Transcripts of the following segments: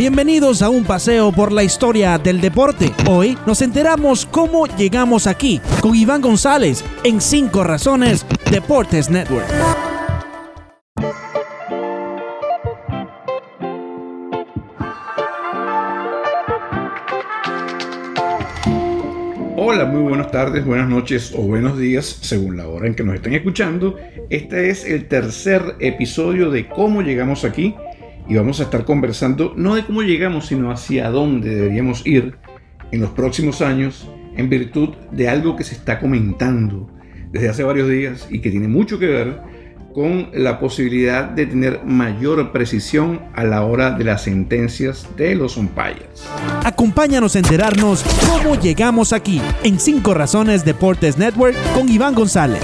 Bienvenidos a un paseo por la historia del deporte. Hoy nos enteramos cómo llegamos aquí con Iván González en 5 Razones Deportes Network. Hola, muy buenas tardes, buenas noches o buenos días, según la hora en que nos estén escuchando. Este es el tercer episodio de Cómo llegamos aquí y vamos a estar conversando no de cómo llegamos, sino hacia dónde deberíamos ir en los próximos años en virtud de algo que se está comentando desde hace varios días y que tiene mucho que ver con la posibilidad de tener mayor precisión a la hora de las sentencias de los umpires. Acompáñanos a enterarnos cómo llegamos aquí en 5 Razones Deportes Network con Iván González.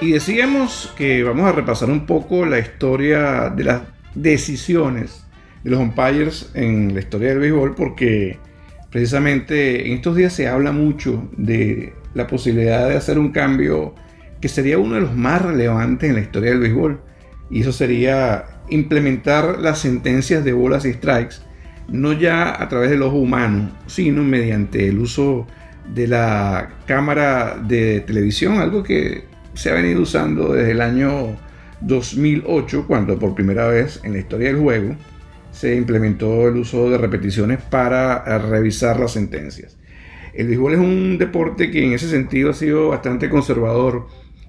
Y decíamos que vamos a repasar un poco la historia de las decisiones de los umpires en la historia del béisbol porque precisamente en estos días se habla mucho de la posibilidad de hacer un cambio que sería uno de los más relevantes en la historia del béisbol. Y eso sería implementar las sentencias de bolas y strikes, no ya a través de los humanos, sino mediante el uso de la cámara de televisión, algo que se ha venido usando desde el año 2008, cuando por primera vez en la historia del juego se implementó el uso de repeticiones para revisar las sentencias. El béisbol es un deporte que en ese sentido ha sido bastante conservador.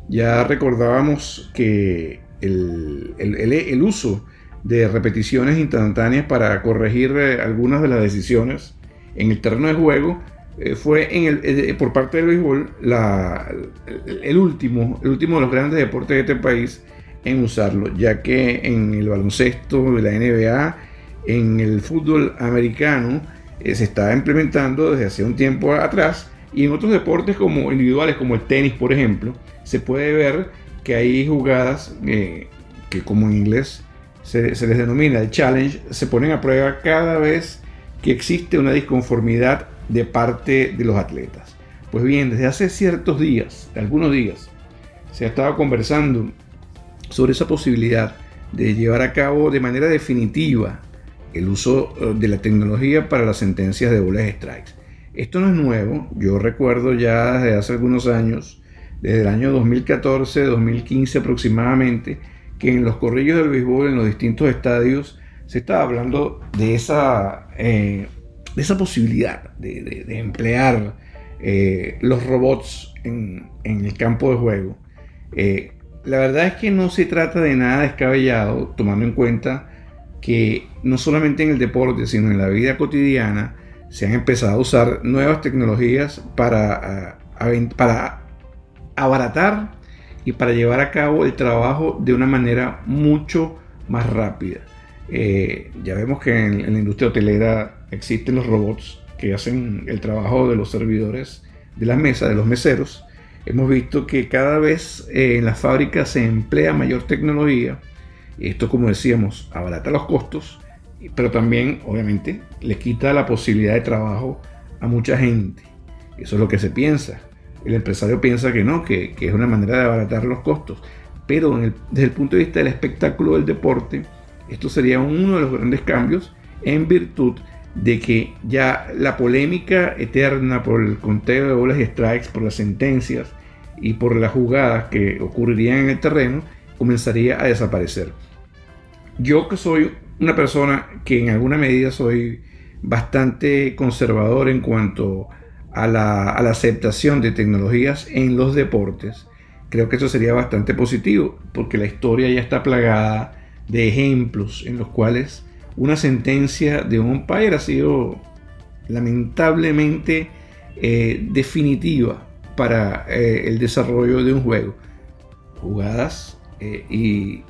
Ya recordábamos que el, el, uso de repeticiones instantáneas para corregir eh, algunas de las decisiones en el terreno de juego eh, fue el, eh, por parte del béisbol el, último, el último de los grandes deportes de este país en usarlo, ya que en el baloncesto de la NBA, en el fútbol americano, eh, se está implementando desde hace un tiempo atrás y en otros deportes como individuales como el tenis, por ejemplo, se puede ver que hay jugadas que como en inglés se, se les denomina el challenge, se ponen a prueba cada vez que existe una disconformidad de parte de los atletas. Pues bien, desde hace ciertos días, algunos días, se ha estado conversando sobre esa posibilidad de llevar a cabo de manera definitiva el uso eh, de la tecnología para las sentencias de bolas strikes. Esto no es nuevo, yo recuerdo ya desde hace algunos años, desde el año 2014, 2015 aproximadamente, que en los corrillos del béisbol en los distintos estadios se estaba hablando de esa eh, de esa posibilidad de, emplear eh, los robots en, el campo de juego. Eh, la verdad es que no se trata de nada descabellado, tomando en cuenta que no solamente en el deporte, sino en la vida cotidiana, se han empezado a usar nuevas tecnologías para, para abaratar y para llevar a cabo el trabajo de una manera mucho más rápida. Eh, ya vemos que en, la industria hotelera existen los robots que hacen el trabajo de los servidores de las mesas, de los meseros. Hemos visto que cada vez eh, en las fábricas se emplea mayor tecnología. Esto, como decíamos, abarata los costos, pero también, obviamente, le quita la posibilidad de trabajo a mucha gente. Eso es lo que se piensa. El empresario piensa que no, que, es una manera de abaratar los costos. Pero desde el punto de vista del espectáculo del deporte, esto sería uno de los grandes cambios en virtud de que ya la polémica eterna por el conteo de bolas y strikes, por las sentencias y por las jugadas que ocurrirían en el terreno, comenzaría a desaparecer. Yo que soy una persona que en alguna medida soy bastante conservador en cuanto a la, a la aceptación de tecnologías en los deportes, creo que eso sería bastante positivo, porque la historia ya está plagada de ejemplos en los cuales una sentencia de un umpire ha sido lamentablemente eh, definitiva para eh, el desarrollo de un juego. Jugadas eh, y,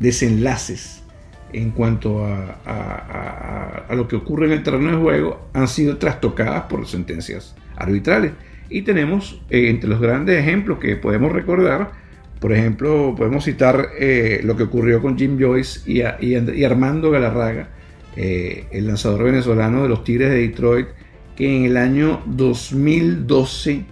desenlaces en cuanto a, lo que ocurre en el terreno de juego han sido trastocadas por sentencias arbitrales. Y tenemos entre los grandes ejemplos que podemos recordar por ejemplo, podemos citar eh, lo que ocurrió con Jim Joyce y, Armando Galarraga, eh, el lanzador venezolano de los Tigres de Detroit, que en el año 2012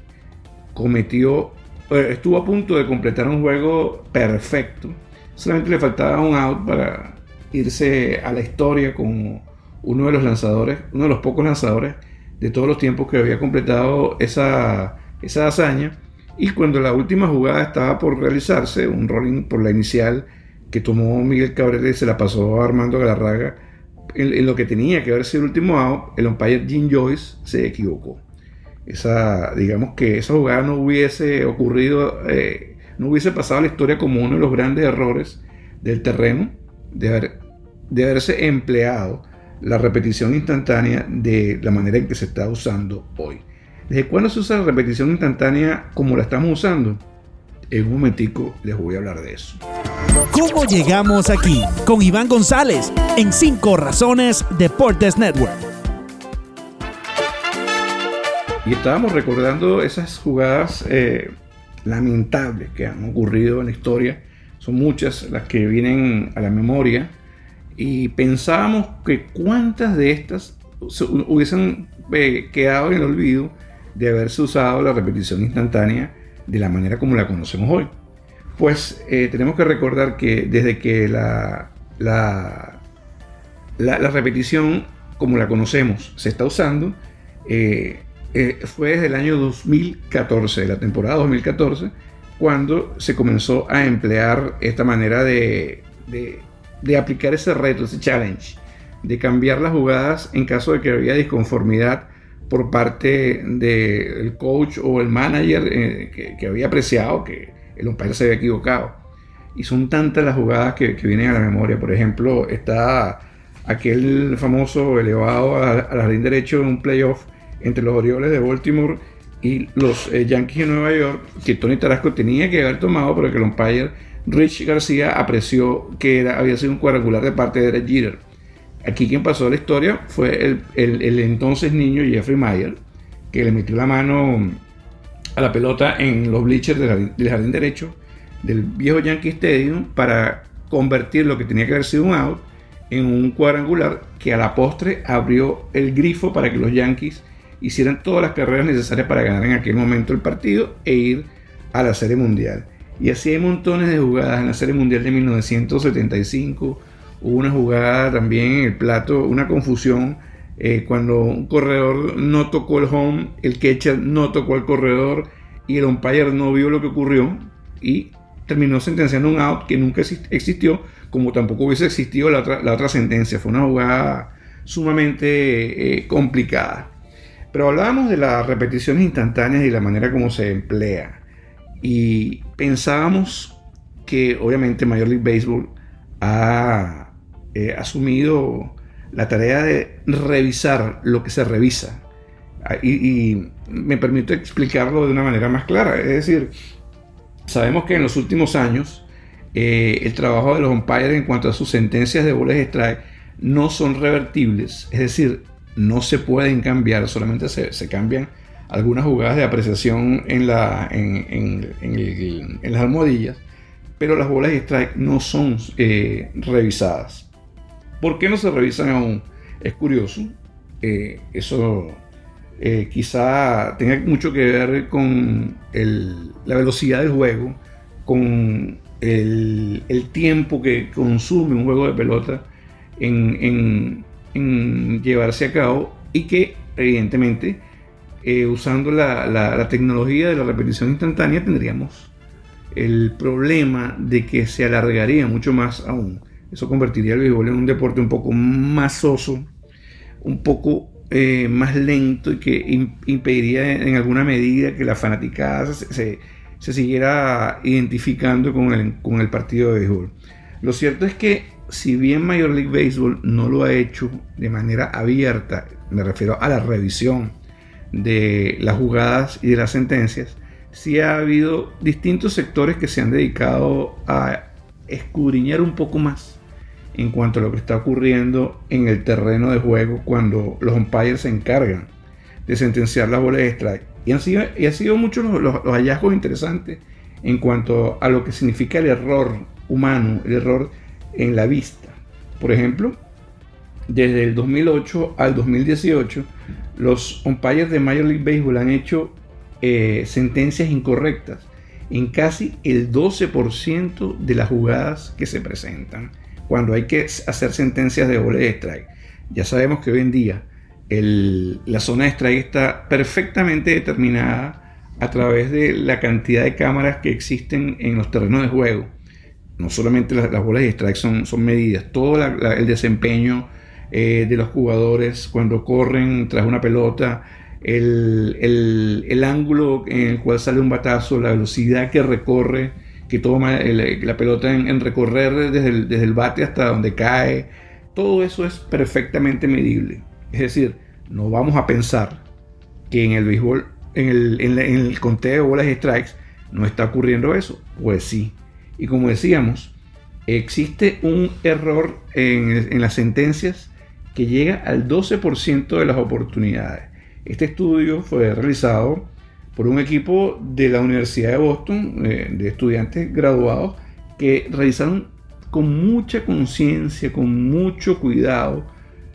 cometió, eh, estuvo a punto de completar un juego perfecto, solamente le faltaba un out para irse a la historia como uno de los lanzadores, uno de los pocos lanzadores de todos los tiempos que había completado esa, esa hazaña. Y cuando la última jugada estaba por realizarse, un rolling por la inicial que tomó Miguel Cabrera y se la pasó a Armando Galarraga, en, lo que tenía que haber sido el último out, el umpire Jim Joyce se equivocó. Esa, digamos que esa jugada no hubiese ocurrido, eh, no hubiese pasado a la historia como uno de los grandes errores del terreno, de, de haberse empleado la repetición instantánea de la manera en que se está usando hoy. ¿Desde cuándo se usa la repetición instantánea como la estamos usando? En un momentico les voy a hablar de eso. ¿Cómo llegamos aquí? Con Iván González en 5 Razones Deportes Network. Y estábamos recordando esas jugadas eh, lamentables que han ocurrido en la historia. Son muchas las que vienen a la memoria. Y pensábamos que cuántas de estas hubiesen eh, quedado en el olvido de haberse usado la repetición instantánea de la manera como la conocemos hoy. Pues eh, tenemos que recordar que desde que la, la, la, repetición como la conocemos se está usando, eh, eh, fue desde el año 2014, la temporada 2014, cuando se comenzó a emplear esta manera de, de, de aplicar ese reto, ese challenge, de cambiar las jugadas en caso de que había disconformidad por parte del coach o el manager eh, que, había apreciado que el umpire se había equivocado. Y son tantas las jugadas que, vienen a la memoria. Por ejemplo, está aquel famoso elevado al jardín derecho en un playoff entre los Orioles de Baltimore y los eh, Yankees de Nueva York, que Tony Tarasco tenía que haber tomado, pero que el umpire Rich García apreció que era, había sido un cuadrangular de parte de Derek Jeter Aquí quien pasó la historia fue el, entonces niño Jeffrey Mayer, que le metió la mano a la pelota en los bleachers del jardín, derecho del viejo Yankee Stadium para convertir lo que tenía que haber sido un out en un cuadrangular que a la postre abrió el grifo para que los Yankees hicieran todas las carreras necesarias para ganar en aquel momento el partido e ir a la Serie Mundial. Y así hay montones de jugadas en la Serie Mundial de 1975, Hubo una jugada también en el plato, una confusión. Eh, cuando un corredor no tocó el home, el catcher no tocó el corredor y el umpire no vio lo que ocurrió y terminó sentenciando un out que nunca existió, como tampoco hubiese existido la otra, sentencia. Fue una jugada sumamente eh, complicada. Pero hablábamos de las repeticiones instantáneas y la manera como se emplea. Y pensábamos que obviamente Major League Baseball ha he asumido la tarea de revisar lo que se revisa. Ah, y, me permito explicarlo de una manera más clara. Es decir, sabemos que en los últimos años eh, el trabajo de los umpires en cuanto a sus sentencias de bolas strike no son revertibles. Es decir, no se pueden cambiar, solamente se, cambian algunas jugadas de apreciación en, la, en, las almohadillas, pero las bolas de strike no son eh, revisadas. ¿Por qué no se revisan aún? Es curioso. Eh, eso eh, quizá tenga mucho que ver con la velocidad del juego, con el, tiempo que consume un juego de pelota en, llevarse a cabo y que evidentemente eh, usando la tecnología de la repetición instantánea tendríamos el problema de que se alargaría mucho más aún eso convertiría el béisbol en un deporte un poco más soso, un poco eh, más lento y que impediría en alguna medida que la fanaticada se, siguiera identificando con el, con el partido de béisbol. Lo cierto es que si bien Major League Baseball no lo ha hecho de manera abierta, me refiero a la revisión de las jugadas y de las sentencias, sí ha habido distintos sectores que se han dedicado a escudriñar un poco más en cuanto a lo que está ocurriendo en el terreno de juego cuando los umpires se encargan de sentenciar las bolas de strike. Y han sido, y han sido muchos los, hallazgos interesantes en cuanto a lo que significa el error humano, el error en la vista. Por ejemplo, desde el 2008 al 2018, los umpires de Major League Baseball han hecho eh, sentencias incorrectas en casi el 12% de las jugadas que se presentan cuando hay que hacer sentencias de goles de strike. Ya sabemos que hoy en día la zona de strike está perfectamente determinada a través de la cantidad de cámaras que existen en los terrenos de juego. No solamente las, bolas de strike son, son medidas, todo el desempeño eh, de los jugadores cuando corren tras una pelota, el, ángulo en el cual sale un batazo, la velocidad que recorre, que toma la pelota en, recorrer desde el, desde el bate hasta donde cae, todo eso es perfectamente medible. Es decir, no vamos a pensar que en el béisbol, en el, en, el conteo de bolas y strikes, no está ocurriendo eso. Pues sí. Y como decíamos, existe un error en, en las sentencias que llega al 12% de las oportunidades. Este estudio fue realizado por un equipo de la Universidad de Boston, eh, de estudiantes graduados, que realizaron con mucha conciencia, con mucho cuidado,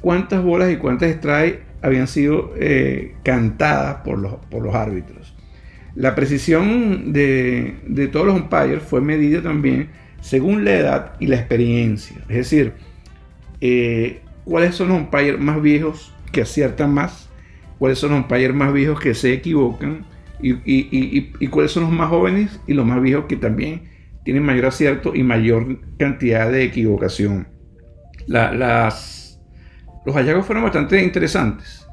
cuántas bolas y cuántas strikes habían sido eh, cantadas por los, por los árbitros. La precisión de, todos los umpires fue medida también según la edad y la experiencia. Es decir, eh, cuáles son los umpires más viejos que aciertan más, cuáles son los umpires más viejos que se equivocan y, cuáles son los más jóvenes y los más viejos que también tienen mayor acierto y mayor cantidad de equivocación. las, los hallazgos fueron bastante interesantes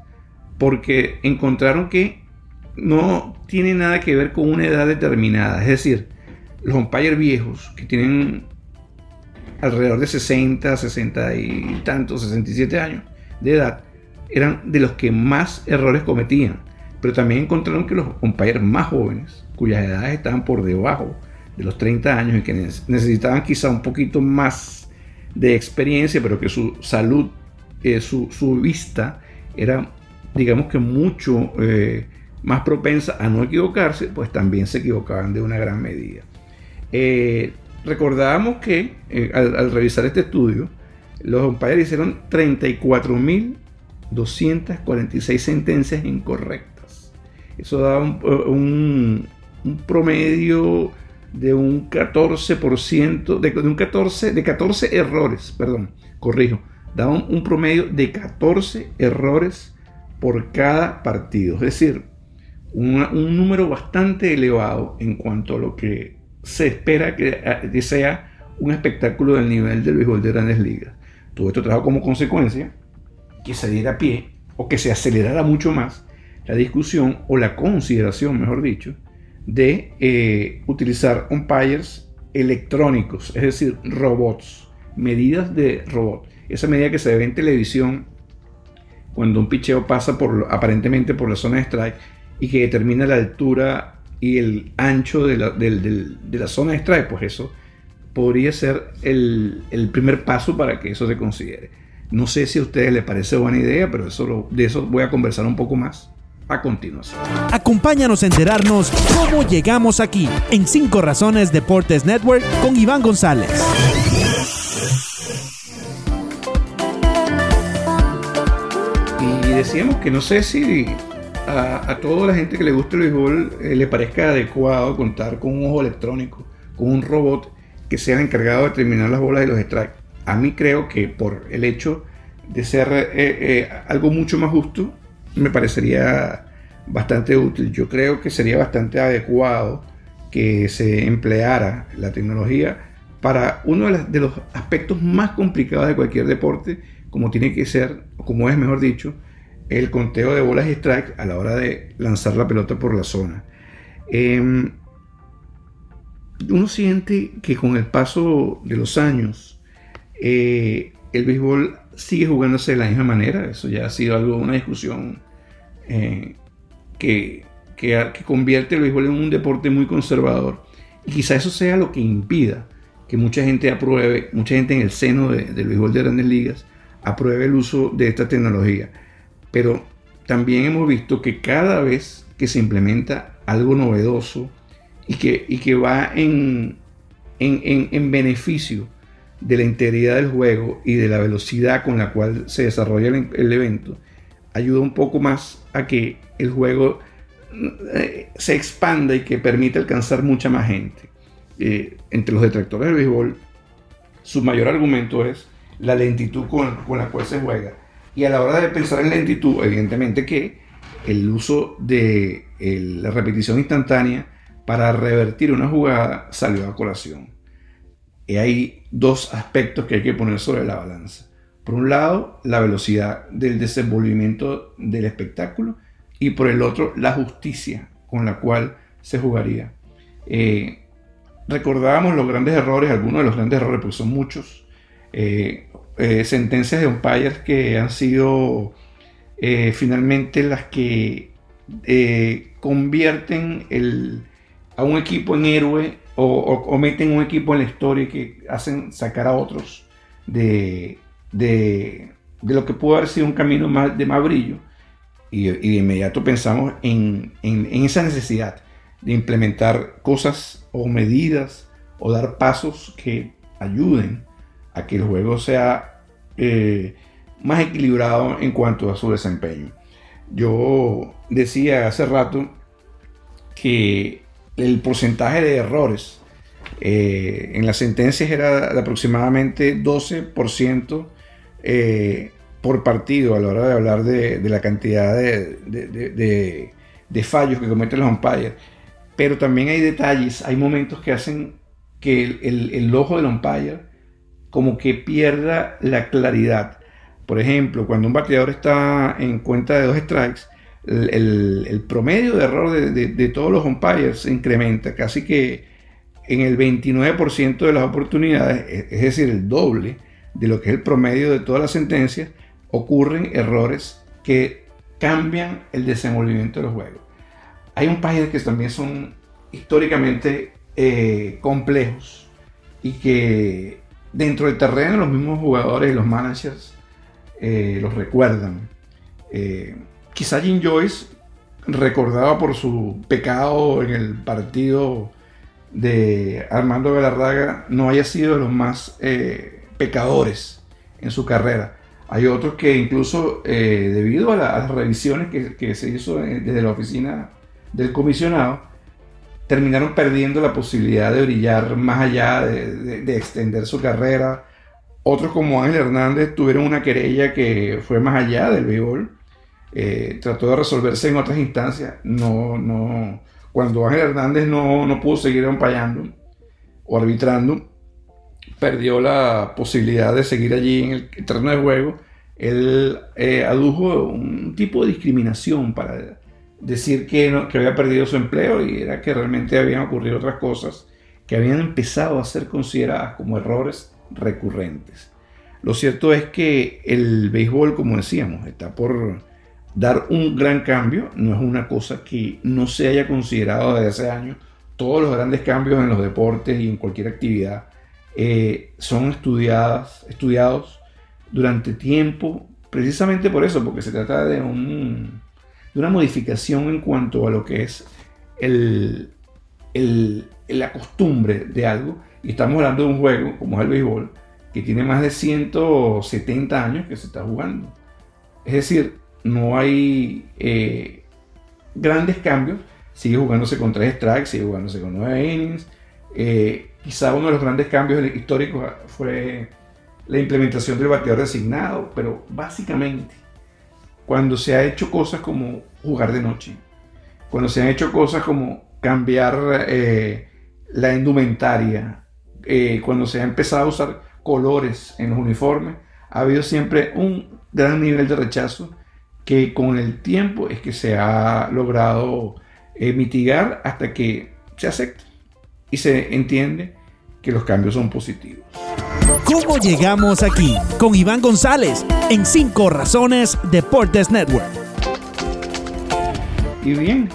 porque encontraron que no tiene nada que ver con una edad determinada. Es decir, los umpires viejos que tienen alrededor de 60, 60 y tantos, 67 años de edad, eran de los que más errores cometían. Pero también encontraron que los umpires más jóvenes, cuyas edades estaban por debajo de los 30 años y que necesitaban quizá un poquito más de experiencia, pero que su salud, eh, su, vista era, digamos que mucho eh, más propensa a no equivocarse, pues también se equivocaban de una gran medida. Eh, recordábamos que al, revisar este estudio, los umpires hicieron 34.246 sentencias incorrectas. Eso da un, promedio de un 14%, de, un 14, de 14 errores, perdón, corrijo, da un, promedio de 14 errores por cada partido. Es decir, un número bastante elevado en cuanto a lo que se espera que, sea un espectáculo del nivel del béisbol de grandes ligas. Todo esto trajo como consecuencia que se diera pie o que se acelerara mucho más la discusión o la consideración, mejor dicho, de eh, utilizar umpires electrónicos, es decir, robots, medidas de robot. Esa medida que se ve en televisión cuando un picheo pasa por, aparentemente por la zona de strike y que determina la altura y el ancho de la, zona de strike, pues eso podría ser el, primer paso para que eso se considere. No sé si a ustedes les parece buena idea, pero eso de eso voy a conversar un poco más a continuación. Acompáñanos a enterarnos cómo llegamos aquí en 5 Razones Deportes Network con Iván González. Y decíamos que no sé si a, toda la gente que le gusta el béisbol eh, le parezca adecuado contar con un ojo electrónico, con un robot que sea el encargado de terminar las bolas y los strikes. A mí creo que por el hecho de ser eh, eh, algo mucho más justo, me parecería bastante útil. Yo creo que sería bastante adecuado que se empleara la tecnología para uno de, los aspectos más complicados de cualquier deporte, como tiene que ser, como es mejor dicho, el conteo de bolas y strikes a la hora de lanzar la pelota por la zona. Em, uno siente que con el paso de los años, eh, el béisbol sigue jugándose de la misma manera. Eso ya ha sido algo, una discusión eh, que, que, convierte el béisbol en un deporte muy conservador. Y quizá eso sea lo que impida que mucha gente apruebe, mucha gente en el seno del béisbol de grandes ligas, apruebe el uso de esta tecnología. Pero también hemos visto que cada vez que se implementa algo novedoso y que, y que va en, en, en beneficio de la integridad del juego y de la velocidad con la cual se desarrolla el, evento, ayuda un poco más a que el juego eh, se expanda y que permita alcanzar mucha más gente. Eh, entre los detractores del béisbol, su mayor argumento es la lentitud con, la cual se juega. Y a la hora de pensar en lentitud, evidentemente que el uso de la repetición instantánea para revertir una jugada salió a colación. Y hay dos aspectos que hay que poner sobre la balanza. Por un lado, la velocidad del desenvolvimiento del espectáculo y por el otro, la justicia con la cual se jugaría. Eh, recordábamos los grandes errores, algunos de los grandes errores, porque son muchos, eh, eh, sentencias de umpires que han sido finalmente las que convierten a un equipo en héroe o, meten un equipo en la historia que hacen sacar a otros de, lo que pudo haber sido un camino más, de más brillo y, de inmediato pensamos en, esa necesidad de implementar cosas o medidas o dar pasos que ayuden a que el juego sea eh, más equilibrado en cuanto a su desempeño. Yo decía hace rato que el porcentaje de errores eh, en las sentencias era de aproximadamente 12% eh, por partido a la hora de hablar de, la cantidad de, fallos que cometen los umpires. Pero también hay detalles, hay momentos que hacen que el, ojo del umpire como que pierda la claridad. Por ejemplo, cuando un bateador está en cuenta de dos strikes, el, promedio de error de, todos los umpires se incrementa, casi que en el 29% de las oportunidades, es decir, el doble de lo que es el promedio de todas las sentencias, ocurren errores que cambian el desenvolvimiento de los juegos. Hay país que también son históricamente eh, complejos y que dentro del terreno los mismos jugadores y los managers eh, los recuerdan. Eh, quizá Jim Joyce, recordaba por su pecado en el partido de Armando Galarraga, no haya sido de los más pecadores en su carrera. Hay otros que incluso eh, debido a, las revisiones que, se hizo desde la oficina del comisionado, terminaron perdiendo la posibilidad de brillar más allá, de, extender su carrera. Otros como Ángel Hernández tuvieron una querella que fue más allá del béisbol. Eh, trató de resolverse en otras instancias. No, no, cuando Ángel Hernández no, no pudo seguir acompañando o arbitrando, perdió la posibilidad de seguir allí en el terreno de juego, él eh, adujo un tipo de discriminación para decir que, había perdido su empleo y era que realmente habían ocurrido otras cosas que habían empezado a ser consideradas como errores recurrentes. Lo cierto es que el béisbol, como decíamos, está por dar un gran cambio. No es una cosa que no se haya considerado desde hace años. Todos los grandes cambios en los deportes y en cualquier actividad eh, son estudiadas, estudiados durante tiempo, precisamente por eso, porque se trata de, un, de una modificación en cuanto a lo que es la costumbre de algo. Y estamos hablando de un juego como es el béisbol, que tiene más de 170 años que se está jugando. Es decir, no hay eh, grandes cambios. Sigue jugándose con tres strikes, sigue jugándose con nueve innings. Eh, Quizá uno de los grandes cambios históricos fue la implementación del bateador designado, pero básicamente cuando se ha hecho cosas como jugar de noche, cuando se han hecho cosas como cambiar eh, la indumentaria, cuando se ha empezado a usar colores en los uniformes, ha habido siempre un gran nivel de rechazo que con el tiempo es que se ha logrado eh, mitigar hasta que se acepta y se entiende que los cambios son positivos. ¿Cómo llegamos aquí? Con Iván González en 5 Razones Deportes Network. Y bien,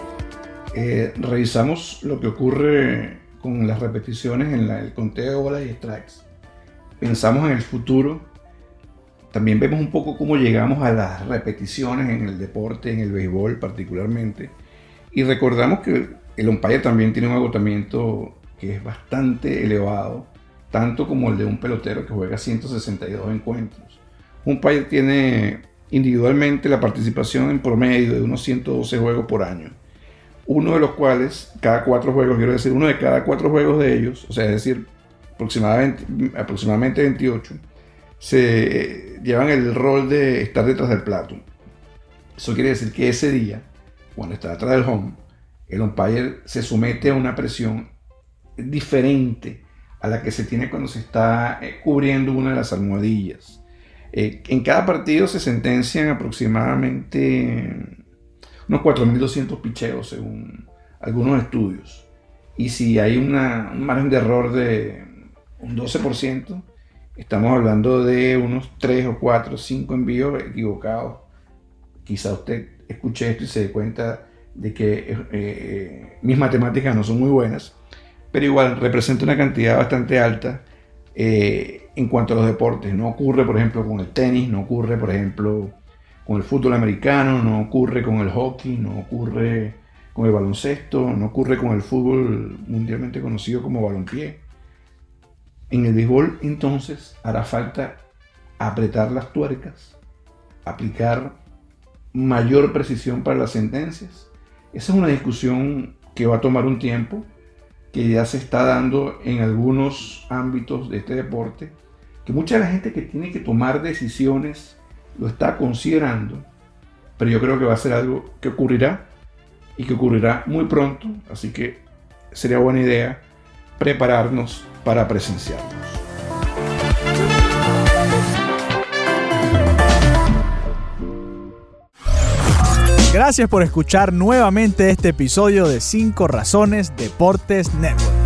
eh, revisamos lo que ocurre con las repeticiones en el conteo de bolas y strikes. Pensamos en el futuro. También vemos un poco cómo llegamos a las repeticiones en el deporte, en el béisbol particularmente. Y recordamos que el umpire también tiene un agotamiento que es bastante elevado, tanto como el de un pelotero que juega 162 encuentros. Un país tiene individualmente la participación en promedio de unos 112 juegos por año. uno de los cuales, cada cuatro juegos, quiero decir, uno de cada cuatro juegos de ellos, o sea, es decir, aproximadamente, aproximadamente 28, se llevan el rol de estar detrás del plato. Eso quiere decir que ese día, cuando está detrás del home, el umpire se somete a una presión diferente a la que se tiene cuando se está eh, cubriendo una de las almohadillas. Eh, en cada partido se sentencian aproximadamente unos 4.200 picheos según algunos estudios. Y si hay un margen de error de un 12%, estamos hablando de unos 3 o 4 o 5 envíos equivocados. Quizá usted escuche esto y se dé cuenta de que eh, mis matemáticas no son muy buenas, pero igual representa una cantidad bastante alta eh, en cuanto a los deportes. No ocurre, por ejemplo, con el tenis, no ocurre, por ejemplo, con el fútbol americano, no ocurre con el hockey, no ocurre con el baloncesto, no ocurre con el fútbol mundialmente conocido como balompié. En el béisbol entonces hará falta apretar las tuercas, aplicar mayor precisión para las sentencias. Esa es una discusión que va a tomar un tiempo, que ya se está dando en algunos ámbitos de este deporte, que mucha la gente que tiene que tomar decisiones lo está considerando, pero yo creo que va a ser algo que ocurrirá y que ocurrirá muy pronto, así que sería buena idea prepararnos para presenciarlos. Gracias por escuchar nuevamente este episodio de 5 Razones Deportes Network.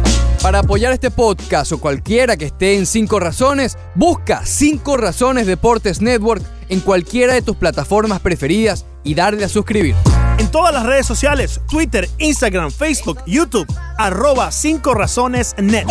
Para apoyar este podcast o cualquiera que esté en 5 Razones, busca 5 Razones Deportes Network en cualquiera de tus plataformas preferidas y darle a suscribir. En todas las redes sociales, Twitter, Instagram, Facebook, YouTube, arroba 5 Razones Net.